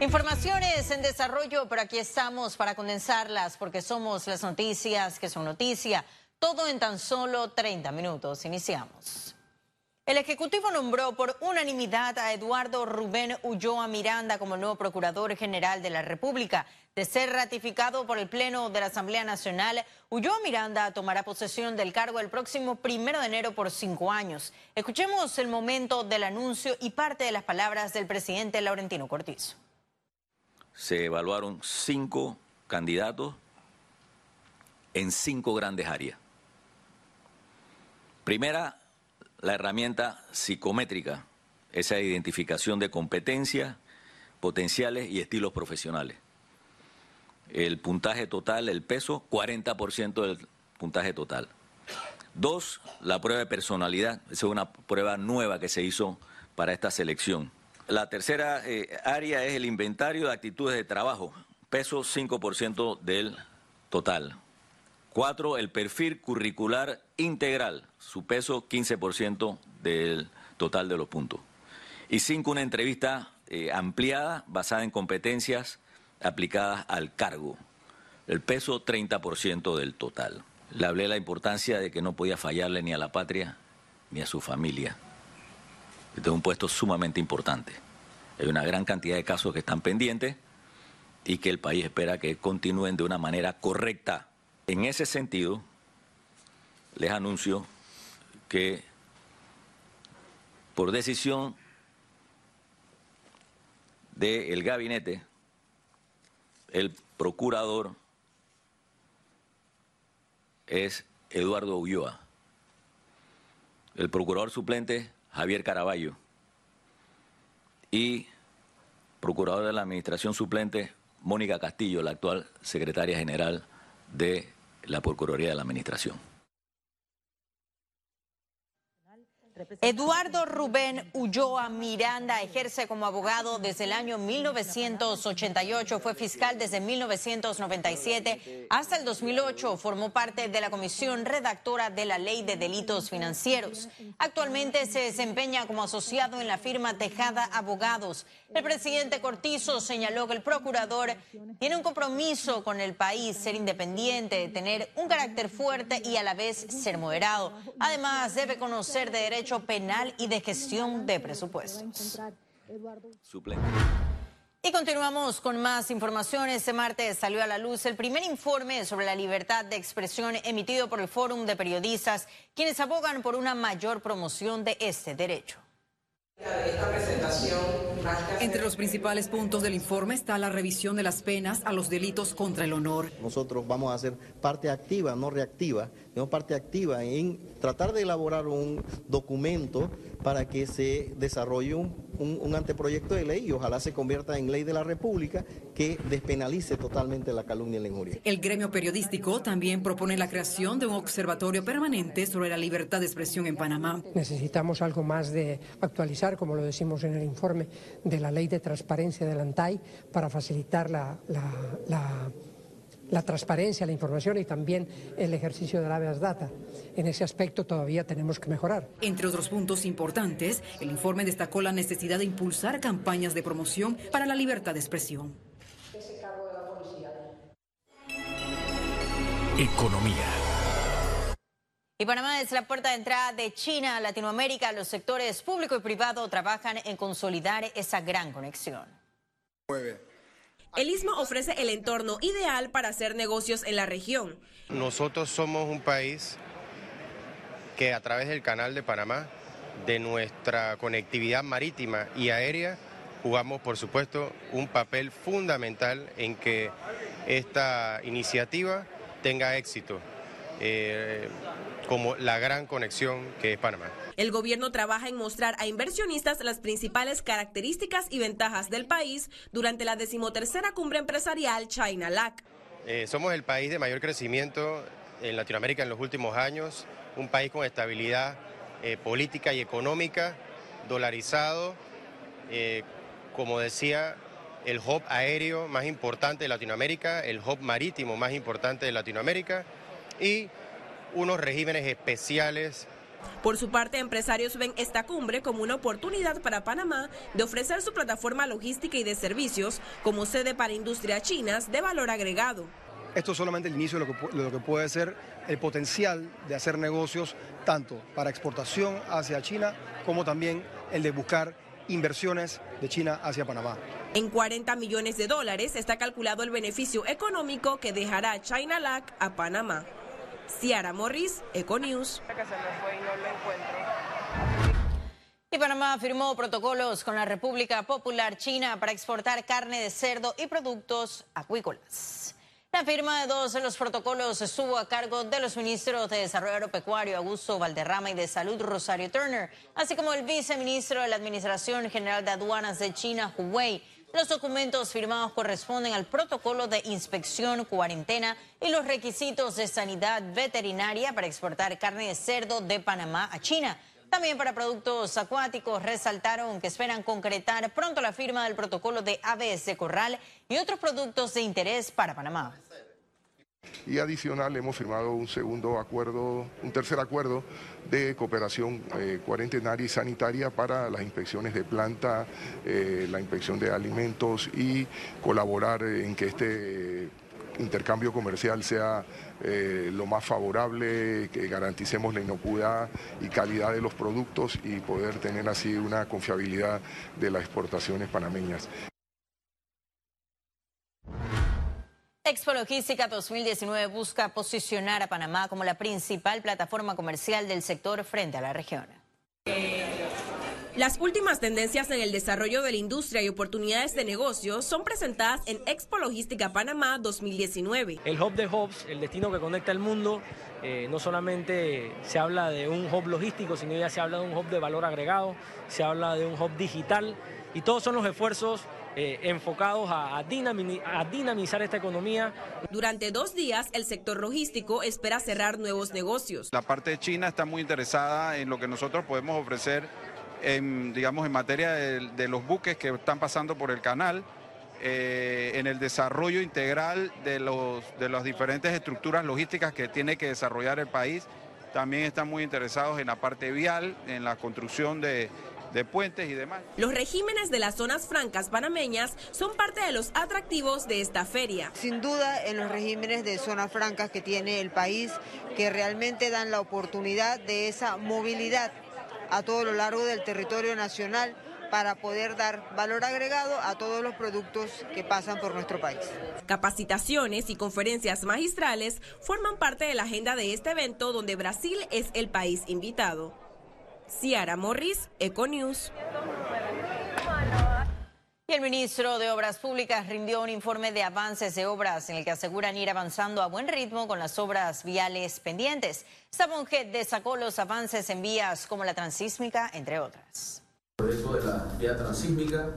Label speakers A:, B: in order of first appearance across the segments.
A: Informaciones en desarrollo, pero aquí estamos para condensarlas porque somos las noticias que son noticia. Todo en tan solo 30 minutos. Iniciamos. El Ejecutivo nombró por unanimidad a Eduardo Rubén Ulloa Miranda como nuevo Procurador General de la República. De ser ratificado por el Pleno de la Asamblea Nacional, Ulloa Miranda tomará posesión del cargo el próximo primero de enero por cinco años. Escuchemos el momento del anuncio y parte de las palabras del presidente Laurentino Cortizo.
B: Se evaluaron cinco candidatos en cinco grandes áreas. Primera, la herramienta psicométrica, esa identificación de competencias, potenciales y estilos profesionales. El puntaje total, el peso, 40% del puntaje total. Dos, la prueba de personalidad, esa es una prueba nueva que se hizo para esta selección. La tercera eh, área es el inventario de actitudes de trabajo, peso 5% del total. Cuatro, el perfil curricular integral, su peso 15% del total de los puntos. Y cinco, una entrevista eh, ampliada basada en competencias aplicadas al cargo, el peso 30% del total. Le hablé de la importancia de que no podía fallarle ni a la patria ni a su familia. Este es un puesto sumamente importante. Hay una gran cantidad de casos que están pendientes y que el país espera que continúen de una manera correcta en ese sentido, les anuncio que por decisión del gabinete, el procurador es Eduardo Ulloa, el procurador suplente Javier Caraballo y procurador de la administración suplente Mónica Castillo, la actual secretaria general de la Procuraduría de la Administración.
A: Eduardo Rubén Ulloa Miranda ejerce como abogado desde el año 1988, fue fiscal desde 1997 hasta el 2008, formó parte de la comisión redactora de la Ley de Delitos Financieros. Actualmente se desempeña como asociado en la firma Tejada Abogados. El presidente Cortizo señaló que el procurador tiene un compromiso con el país, ser independiente, tener un carácter fuerte y a la vez ser moderado. Además, debe conocer de derecho penal y de gestión de presupuestos. Y continuamos con más información. Este martes salió a la luz el primer informe sobre la libertad de expresión emitido por el Fórum de Periodistas, quienes abogan por una mayor promoción de este derecho.
C: Entre los principales puntos del informe está la revisión de las penas a los delitos contra el honor.
D: Nosotros vamos a ser parte activa, no reactiva, sino parte activa en tratar de elaborar un documento para que se desarrolle un, anteproyecto de ley y ojalá se convierta en ley de la República que despenalice totalmente la calumnia y la injuria.
C: El gremio periodístico también propone la creación de un observatorio permanente sobre la libertad de expresión en Panamá.
E: Necesitamos algo más de actualizar, como lo decimos en el informe, de la ley de transparencia del ANTAI para facilitar la, la la transparencia, la información y también el ejercicio de la habeas data. En ese aspecto todavía tenemos que mejorar.
C: Entre otros puntos importantes, el informe destacó la necesidad de impulsar campañas de promoción para la libertad de expresión.
A: Economía. Y Panamá es la puerta de entrada de China a Latinoamérica. Los sectores público y privado trabajan en consolidar esa gran conexión.
F: El ISMA ofrece el entorno ideal para hacer negocios en la región.
G: Nosotros somos un país que a través del canal de Panamá, de nuestra conectividad marítima y aérea, jugamos por supuesto un papel fundamental en que esta iniciativa tenga éxito. Eh, como la gran conexión que es Panamá.
F: El gobierno trabaja en mostrar a inversionistas las principales características y ventajas del país durante la decimotercera cumbre empresarial China LAC.
G: Eh, somos el país de mayor crecimiento en Latinoamérica en los últimos años, un país con estabilidad eh, política y económica, dolarizado, eh, como decía, el hub aéreo más importante de Latinoamérica, el hub marítimo más importante de Latinoamérica y unos regímenes especiales
F: Por su parte, empresarios ven esta cumbre como una oportunidad para Panamá de ofrecer su plataforma logística y de servicios como sede para industrias chinas de valor agregado.
H: Esto es solamente el inicio de lo, que, de lo que puede ser el potencial de hacer negocios tanto para exportación hacia China como también el de buscar inversiones de China hacia Panamá.
F: En 40 millones de dólares está calculado el beneficio económico que dejará China LAC a Panamá. Ciara Morris, Econews.
A: Y Panamá firmó protocolos con la República Popular China para exportar carne de cerdo y productos acuícolas. La firma de dos de los protocolos estuvo a cargo de los ministros de Desarrollo Agropecuario Augusto Valderrama y de Salud Rosario Turner, así como el viceministro de la Administración General de Aduanas de China, Hu Wei. Los documentos firmados corresponden al protocolo de inspección, cuarentena y los requisitos de sanidad veterinaria para exportar carne de cerdo de Panamá a China. También para productos acuáticos resaltaron que esperan concretar pronto la firma del protocolo de aves de corral y otros productos de interés para Panamá.
I: Y adicional hemos firmado un segundo acuerdo, un tercer acuerdo de cooperación eh, cuarentenaria y sanitaria para las inspecciones de planta, eh, la inspección de alimentos y colaborar en que este intercambio comercial sea eh, lo más favorable, que garanticemos la inocuidad y calidad de los productos y poder tener así una confiabilidad de las exportaciones panameñas.
A: Expo Logística 2019 busca posicionar a Panamá como la principal plataforma comercial del sector frente a la región.
F: Las últimas tendencias en el desarrollo de la industria y oportunidades de negocio son presentadas en Expo Logística Panamá 2019.
J: El hub de hubs, el destino que conecta el mundo, eh, no solamente se habla de un hub logístico, sino ya se habla de un hub de valor agregado, se habla de un hub digital y todos son los esfuerzos eh, enfocados a, dinamizar esta economía.
F: Durante dos días, el sector logístico espera cerrar nuevos negocios.
K: La parte de China está muy interesada en lo que nosotros podemos ofrecer en, digamos, en materia de, los buques que están pasando por el canal, eh, en el desarrollo integral de, los, de las diferentes estructuras logísticas que tiene que desarrollar el país. También están muy interesados en la parte vial, en la construcción de, de puentes y demás.
F: Los regímenes de las zonas francas panameñas son parte de los atractivos de esta feria.
L: Sin duda, en los regímenes de zonas francas que tiene el país, que realmente dan la oportunidad de esa movilidad a todo lo largo del territorio nacional para poder dar valor agregado a todos los productos que pasan por nuestro país.
F: Capacitaciones y conferencias magistrales forman parte de la agenda de este evento donde Brasil es el país invitado. Ciara Morris, Econews.
A: Y el ministro de Obras Públicas rindió un informe de avances de obras en el que aseguran ir avanzando a buen ritmo con las obras viales pendientes. Sabonjet destacó los avances en vías como la transísmica, entre otras.
M: El proyecto de la vía transísmica,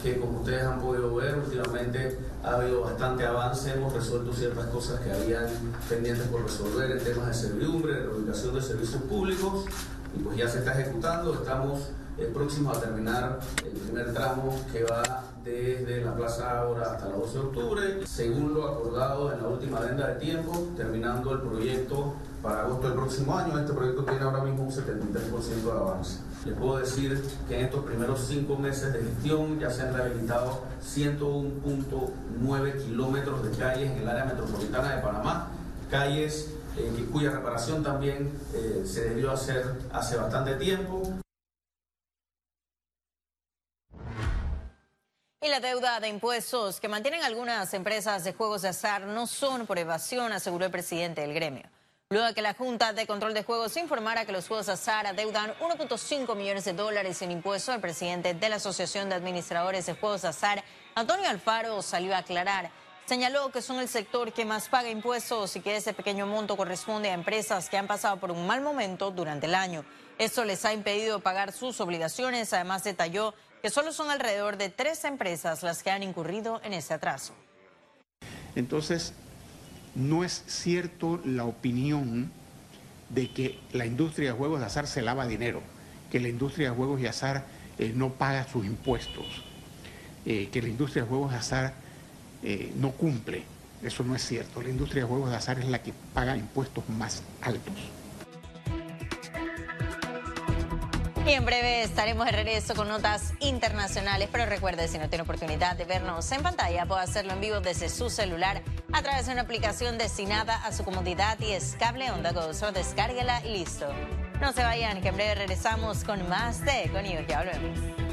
M: que como ustedes han podido ver, últimamente ha habido bastante avance, hemos resuelto ciertas cosas que habían pendientes por resolver en temas de servidumbre, de reubicación de servicios públicos, y pues ya se está ejecutando, estamos próximo a terminar el primer tramo que va desde la Plaza Ágora hasta el 12 de octubre, según lo acordado en la última adenda de tiempo, terminando el proyecto para agosto del próximo año. Este proyecto tiene ahora mismo un 73% de avance. Les puedo decir que en estos primeros cinco meses de gestión ya se han rehabilitado 101.9 kilómetros de calles en el área metropolitana de Panamá, calles eh, cuya reparación también eh, se debió hacer hace bastante tiempo.
A: Y la deuda de impuestos que mantienen algunas empresas de juegos de azar no son por evasión, aseguró el presidente del gremio. Luego de que la Junta de Control de Juegos informara que los juegos de azar adeudan 1.5 millones de dólares en impuestos, el presidente de la Asociación de Administradores de Juegos de Azar, Antonio Alfaro, salió a aclarar. Señaló que son el sector que más paga impuestos y que ese pequeño monto corresponde a empresas que han pasado por un mal momento durante el año. Esto les ha impedido pagar sus obligaciones. Además, detalló que solo son alrededor de tres empresas las que han incurrido en ese atraso.
N: Entonces, no es cierto la opinión de que la industria de juegos de azar se lava dinero, que la industria de juegos de azar eh, no paga sus impuestos, eh, que la industria de juegos de azar eh, no cumple. Eso no es cierto. La industria de juegos de azar es la que paga impuestos más altos.
A: Y en breve estaremos de regreso con notas internacionales, pero recuerde, si no tiene oportunidad de vernos en pantalla, puede hacerlo en vivo desde su celular a través de una aplicación destinada a su comodidad y es cable onda go. Descárguela y listo. No se vayan, que en breve regresamos con más de Econius. Ya volvemos.